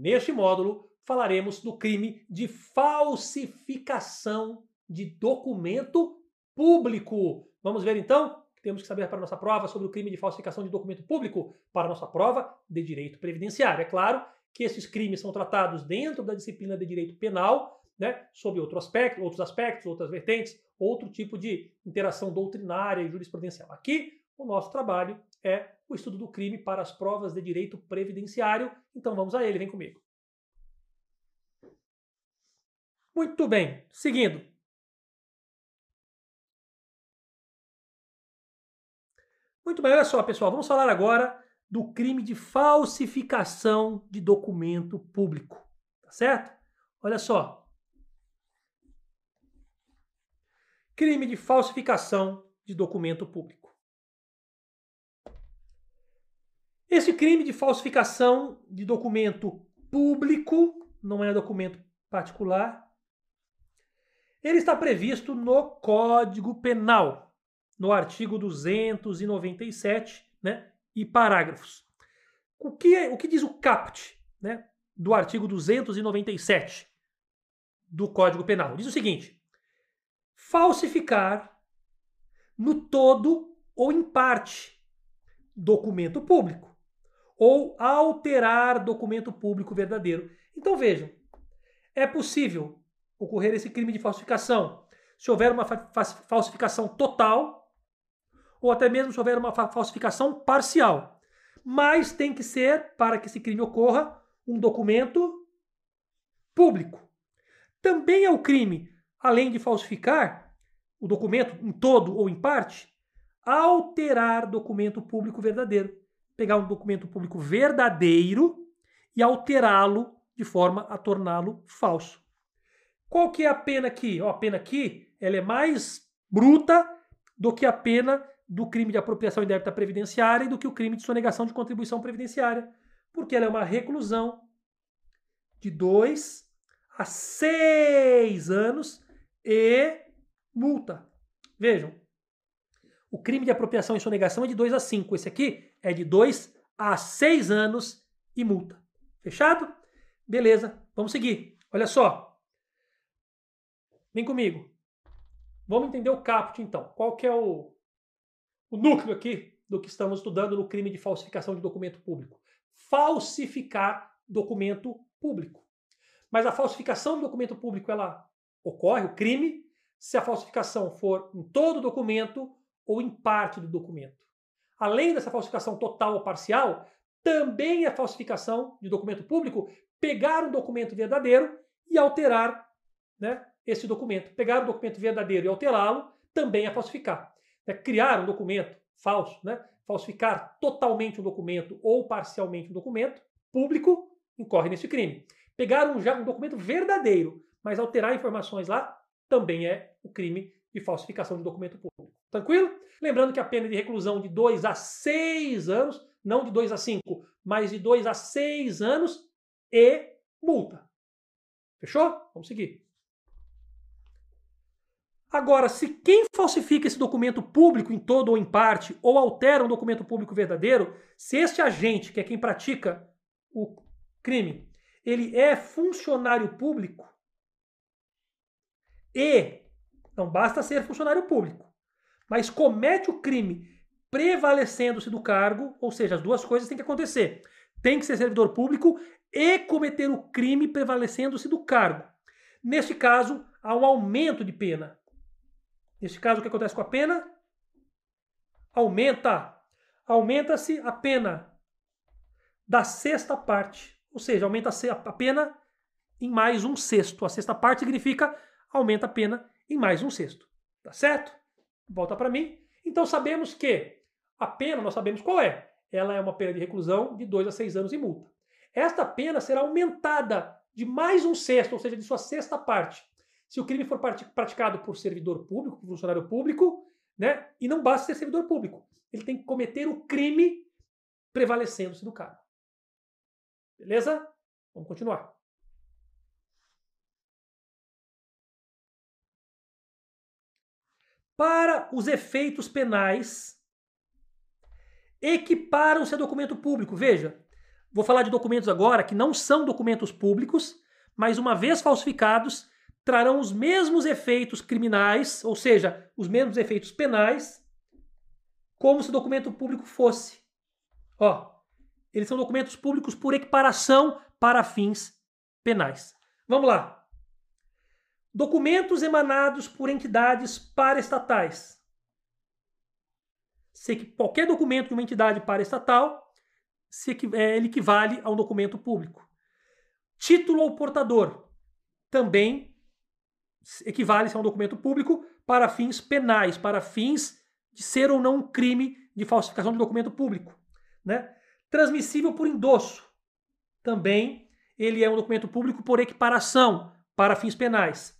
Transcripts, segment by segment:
neste módulo falaremos do crime de falsificação de documento público. Vamos ver então? Temos que saber para nossa prova sobre o crime de falsificação de documento público para nossa prova de direito previdenciário. É claro que esses crimes são tratados dentro da disciplina de direito penal, né, sob outro aspecto, outros aspectos, outras vertentes, outro tipo de interação doutrinária e jurisprudencial. Aqui, o nosso trabalho é o estudo do crime para as provas de direito previdenciário. Então vamos a ele, vem comigo. Muito bem, seguindo. Muito bem, olha só, pessoal, vamos falar agora do crime de falsificação de documento público, tá certo? Olha só. Crime de falsificação de documento público. Esse crime de falsificação de documento público, não é documento particular, ele está previsto no Código Penal, no artigo 297, né, e parágrafos. O que, é, o que diz o caput, né, do artigo 297 do Código Penal? Diz o seguinte: falsificar no todo ou em parte documento público ou alterar documento público verdadeiro. Então vejam, é possível ocorrer esse crime de falsificação. Se houver uma fa falsificação total, ou até mesmo se houver uma fa falsificação parcial. Mas tem que ser, para que esse crime ocorra, um documento público. Também é o crime, além de falsificar o documento em todo ou em parte, alterar documento público verdadeiro. Pegar um documento público verdadeiro e alterá-lo de forma a torná-lo falso. Qual que é a pena aqui? a pena aqui ela é mais bruta do que a pena do crime de apropriação indébita previdenciária e do que o crime de sonegação de contribuição previdenciária, porque ela é uma reclusão de dois a seis anos e multa. Vejam, o crime de apropriação e sonegação é de 2 a 5. Esse aqui é de 2 a 6 anos e multa. Fechado? Beleza, vamos seguir. Olha só. Vem comigo. Vamos entender o caput, então. Qual que é o, o núcleo aqui do que estamos estudando no crime de falsificação de documento público? Falsificar documento público. Mas a falsificação do documento público, ela ocorre, o crime, se a falsificação for em todo o documento ou em parte do documento. Além dessa falsificação total ou parcial, também é falsificação de documento público pegar um documento verdadeiro e alterar né, esse documento. Pegar um documento verdadeiro e alterá-lo também é falsificar. É criar um documento falso, né? falsificar totalmente um documento ou parcialmente um documento público incorre nesse crime. Pegar um, já um documento verdadeiro, mas alterar informações lá também é o crime de falsificação de documento público. Tranquilo? Lembrando que a pena de reclusão de 2 a 6 anos, não de 2 a 5, mas de 2 a 6 anos e multa. Fechou? Vamos seguir. Agora, se quem falsifica esse documento público em todo ou em parte, ou altera um documento público verdadeiro, se este agente, que é quem pratica o crime, ele é funcionário público e não basta ser funcionário público, mas comete o crime prevalecendo-se do cargo, ou seja, as duas coisas têm que acontecer. Tem que ser servidor público e cometer o crime prevalecendo-se do cargo. Neste caso, há um aumento de pena. Neste caso, o que acontece com a pena? Aumenta. Aumenta-se a pena da sexta parte. Ou seja, aumenta a pena em mais um sexto. A sexta parte significa aumenta a pena em mais um sexto. Tá certo? Volta para mim. Então sabemos que a pena, nós sabemos qual é. Ela é uma pena de reclusão de 2 a 6 anos e multa. Esta pena será aumentada de mais um sexto, ou seja, de sua sexta parte, se o crime for praticado por servidor público, por funcionário público, né? E não basta ser servidor público. Ele tem que cometer o crime prevalecendo-se do cargo. Beleza? Vamos continuar. Para os efeitos penais, equiparam-se a documento público. Veja, Vou falar de documentos agora que não são documentos públicos, mas uma vez falsificados, trarão os mesmos efeitos criminais, ou seja, os mesmos efeitos penais, como se documento público fosse. Ó, eles são documentos públicos por equiparação para fins penais. Vamos lá. Documentos emanados por entidades paraestatais. Se qualquer documento de uma entidade paraestatal, se, é, ele equivale a um documento público. Título ao portador também equivale a um documento público para fins penais, para fins de ser ou não um crime de falsificação de documento público. Né? Transmissível por endosso. Também ele é um documento público por equiparação para fins penais.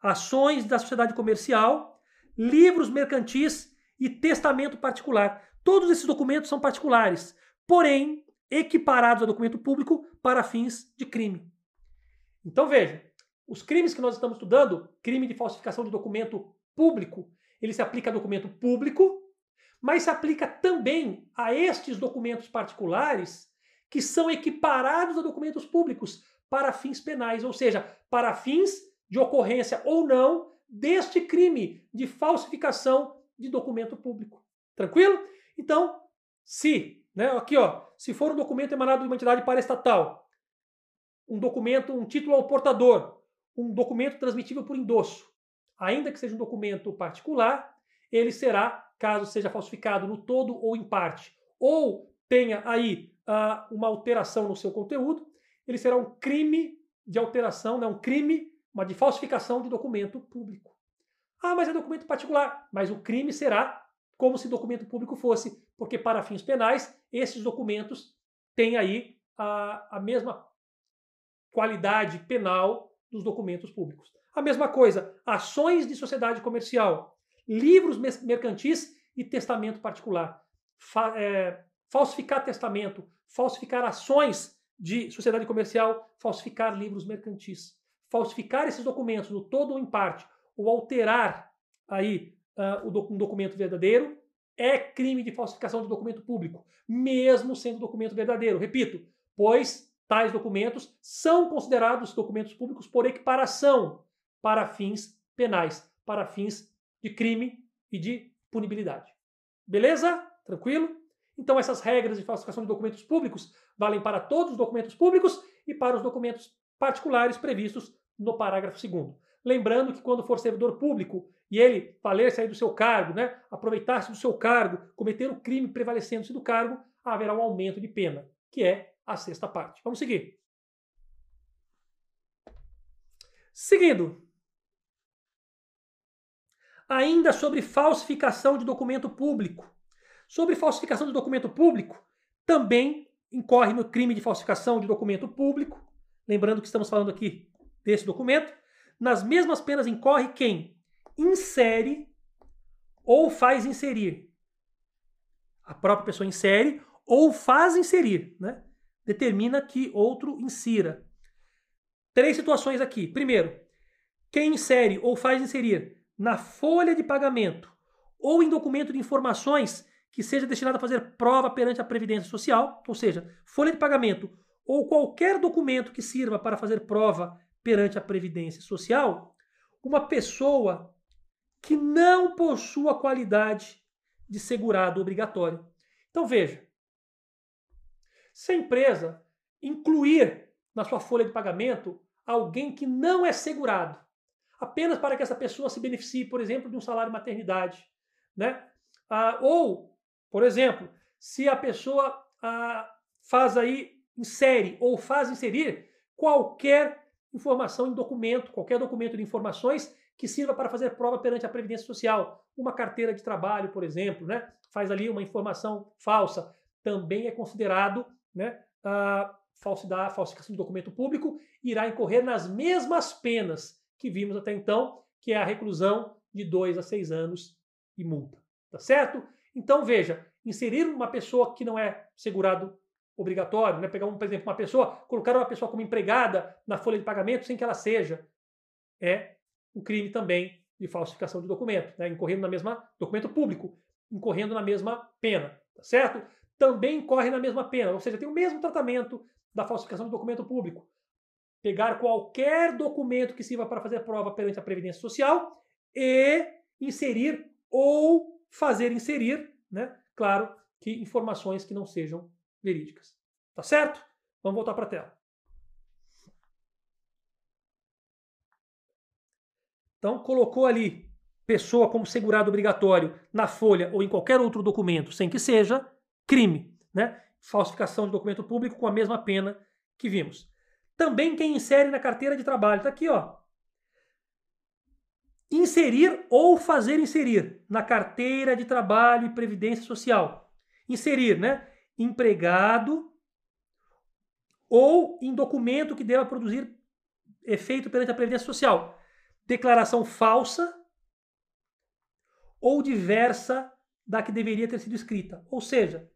Ações da sociedade comercial, livros mercantis e testamento particular. Todos esses documentos são particulares, porém equiparados a documento público para fins de crime. Então veja, os crimes que nós estamos estudando, crime de falsificação de documento público, ele se aplica a documento público, mas se aplica também a estes documentos particulares que são equiparados a documentos públicos para fins penais, ou seja, para fins de ocorrência ou não deste crime de falsificação de documento público. Tranquilo? Então, se, né, aqui ó, se for um documento emanado de uma entidade paraestatal, um documento, um título ao portador, um documento transmitível por endosso, ainda que seja um documento particular, ele será, caso seja falsificado no todo ou em parte, ou tenha aí uh, uma alteração no seu conteúdo, ele será um crime de alteração, né, um crime uma de falsificação de documento público. Ah, mas é documento particular. Mas o crime será como se documento público fosse, porque para fins penais, esses documentos têm aí a, a mesma qualidade penal dos documentos públicos. A mesma coisa, ações de sociedade comercial, livros mercantis e testamento particular. Fa é, falsificar testamento, falsificar ações de sociedade comercial, falsificar livros mercantis. Falsificar esses documentos no todo ou em parte, ou alterar aí uh, um documento verdadeiro é crime de falsificação de documento público, mesmo sendo documento verdadeiro. Repito, pois tais documentos são considerados documentos públicos por equiparação para fins penais, para fins de crime e de punibilidade. Beleza? Tranquilo? Então essas regras de falsificação de documentos públicos valem para todos os documentos públicos e para os documentos particulares previstos no parágrafo 2 Lembrando que quando for servidor público e ele valer sair do seu cargo, né, aproveitar-se do seu cargo, cometer o crime prevalecendo-se do cargo, haverá um aumento de pena, que é a sexta parte. Vamos seguir. Seguindo. Ainda sobre falsificação de documento público. Sobre falsificação de documento público, também incorre no crime de falsificação de documento público. Lembrando que estamos falando aqui desse documento. Nas mesmas penas incorre quem insere ou faz inserir. A própria pessoa insere ou faz inserir, né? Determina que outro insira. Três situações aqui. Primeiro, quem insere ou faz inserir na folha de pagamento ou em documento de informações que seja destinado a fazer prova perante a Previdência Social, ou seja, folha de pagamento ou qualquer documento que sirva para fazer prova perante a Previdência Social uma pessoa que não possua qualidade de segurado obrigatório. Então veja, se a empresa incluir na sua folha de pagamento alguém que não é segurado, apenas para que essa pessoa se beneficie, por exemplo, de um salário maternidade, né? Ah, ou, por exemplo, se a pessoa ah, faz aí, insere ou faz inserir qualquer informação em documento, qualquer documento de informações que sirva para fazer prova perante a Previdência Social. Uma carteira de trabalho, por exemplo, né? faz ali uma informação falsa. Também é considerado né, a falsidade, falsificação de documento público, irá incorrer nas mesmas penas que vimos até então, que é a reclusão de dois a seis anos e multa. Tá certo? Então veja, inserir uma pessoa que não é segurado obrigatório, né? pegar, um, por exemplo, uma pessoa, colocar uma pessoa como empregada na folha de pagamento sem que ela seja, é um crime também de falsificação de documento, né? incorrendo na mesma documento público, incorrendo na mesma pena, tá certo? também incorre na mesma pena, ou seja, tem o mesmo tratamento da falsificação de documento público. Pegar qualquer documento que sirva para fazer prova perante a Previdência Social e inserir ou fazer inserir, né? Claro que informações que não sejam verídicas. Tá certo? Vamos voltar para a tela. Então, colocou ali pessoa como segurado obrigatório na folha ou em qualquer outro documento, sem que seja crime, né? Falsificação de documento público com a mesma pena que vimos. Também quem insere na carteira de trabalho, está aqui, ó. Inserir ou fazer inserir na carteira de trabalho e previdência social. Inserir, né? Empregado ou em documento que deva produzir efeito perante a previdência social declaração falsa ou diversa da que deveria ter sido escrita. Ou seja,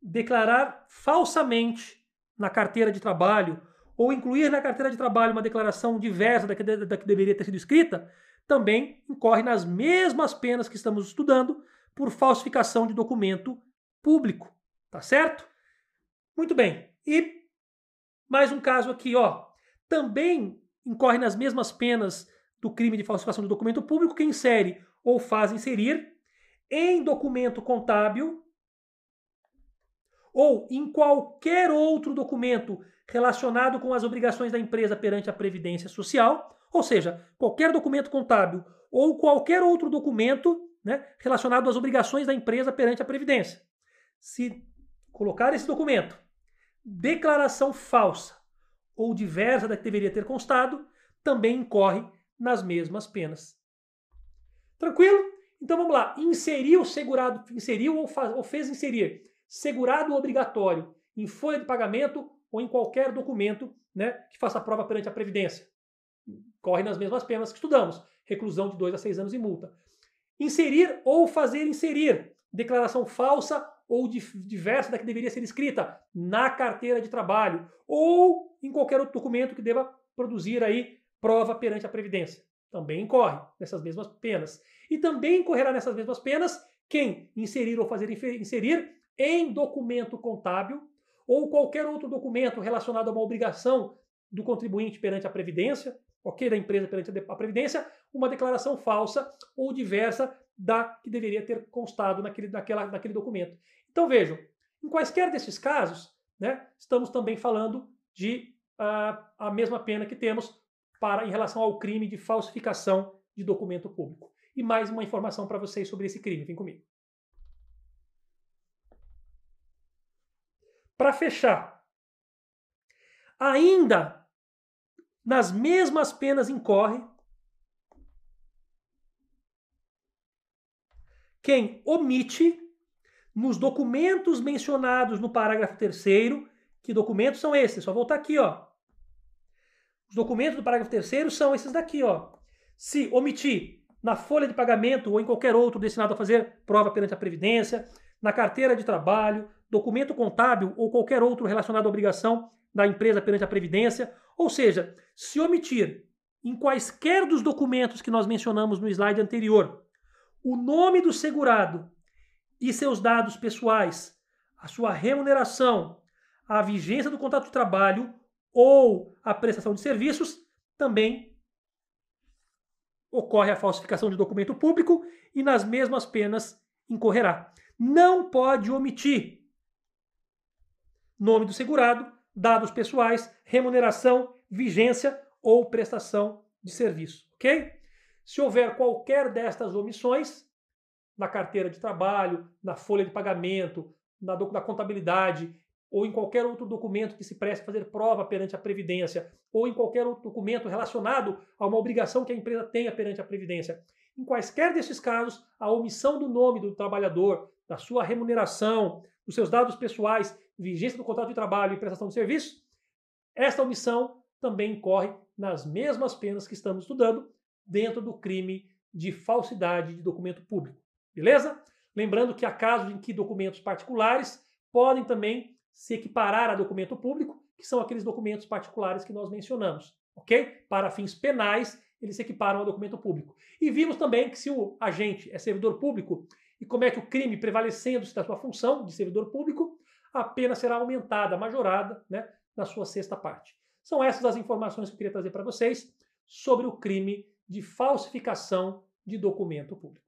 declarar falsamente na carteira de trabalho ou incluir na carteira de trabalho uma declaração diversa da que, da que deveria ter sido escrita, também incorre nas mesmas penas que estamos estudando por falsificação de documento público. Tá certo? Muito bem. E mais um caso aqui, ó. Também incorre nas mesmas penas do crime de falsificação de documento público que insere ou faz inserir em documento contábil ou em qualquer outro documento relacionado com as obrigações da empresa perante a Previdência Social, ou seja, qualquer documento contábil ou qualquer outro documento né, relacionado às obrigações da empresa perante a Previdência. Se colocar esse documento, declaração falsa ou diversa da que deveria ter constado, também incorre nas mesmas penas. Tranquilo? Então vamos lá. Inseriu segurado, inseriu ou, faz, ou fez inserir segurado obrigatório em folha de pagamento ou em qualquer documento né, que faça prova perante a Previdência. Corre nas mesmas penas que estudamos. Reclusão de 2 a 6 anos e multa. Inserir ou fazer inserir declaração falsa ou diversa da que deveria ser escrita na carteira de trabalho ou em qualquer outro documento que deva produzir aí prova perante a Previdência. Também incorre nessas mesmas penas. E também incorrerá nessas mesmas penas quem inserir ou fazer inserir em documento contábil ou qualquer outro documento relacionado a uma obrigação do contribuinte perante a Previdência, ok, da empresa perante a Previdência, uma declaração falsa ou diversa da que deveria ter constado naquele, naquela, naquele documento. Então vejam, em quaisquer desses casos, né, estamos também falando de uh, a mesma pena que temos para em relação ao crime de falsificação de documento público. E mais uma informação para vocês sobre esse crime. Vem comigo. Para fechar, ainda nas mesmas penas incorre quem omite nos documentos mencionados no parágrafo 3 que documentos são esses? Só voltar aqui, ó. Os documentos do parágrafo 3 são esses daqui, ó. Se omitir na folha de pagamento ou em qualquer outro destinado a fazer prova perante a Previdência, na carteira de trabalho, documento contábil ou qualquer outro relacionado à obrigação da empresa perante a Previdência, ou seja, se omitir em quaisquer dos documentos que nós mencionamos no slide anterior o nome do segurado e seus dados pessoais, a sua remuneração, a vigência do contrato de trabalho ou a prestação de serviços, também ocorre a falsificação de documento público e nas mesmas penas incorrerá. Não pode omitir nome do segurado, dados pessoais, remuneração, vigência ou prestação de serviço, ok? Se houver qualquer destas omissões, na carteira de trabalho, na folha de pagamento, na, na contabilidade ou em qualquer outro documento que se preste a fazer prova perante a Previdência, ou em qualquer outro documento relacionado a uma obrigação que a empresa tenha perante a Previdência. Em quaisquer desses casos, a omissão do nome do trabalhador, da sua remuneração, dos seus dados pessoais, vigência do contrato de trabalho e prestação de serviço, esta omissão também incorre nas mesmas penas que estamos estudando dentro do crime de falsidade de documento público. Beleza? Lembrando que há casos em que documentos particulares podem também se equiparar a documento público, que são aqueles documentos particulares que nós mencionamos, ok? Para fins penais, eles se equiparam a documento público. E vimos também que se o agente é servidor público e como que o crime, prevalecendo-se da sua função de servidor público, a pena será aumentada, majorada, né, na sua sexta parte. São essas as informações que eu queria trazer para vocês sobre o crime de falsificação de documento público.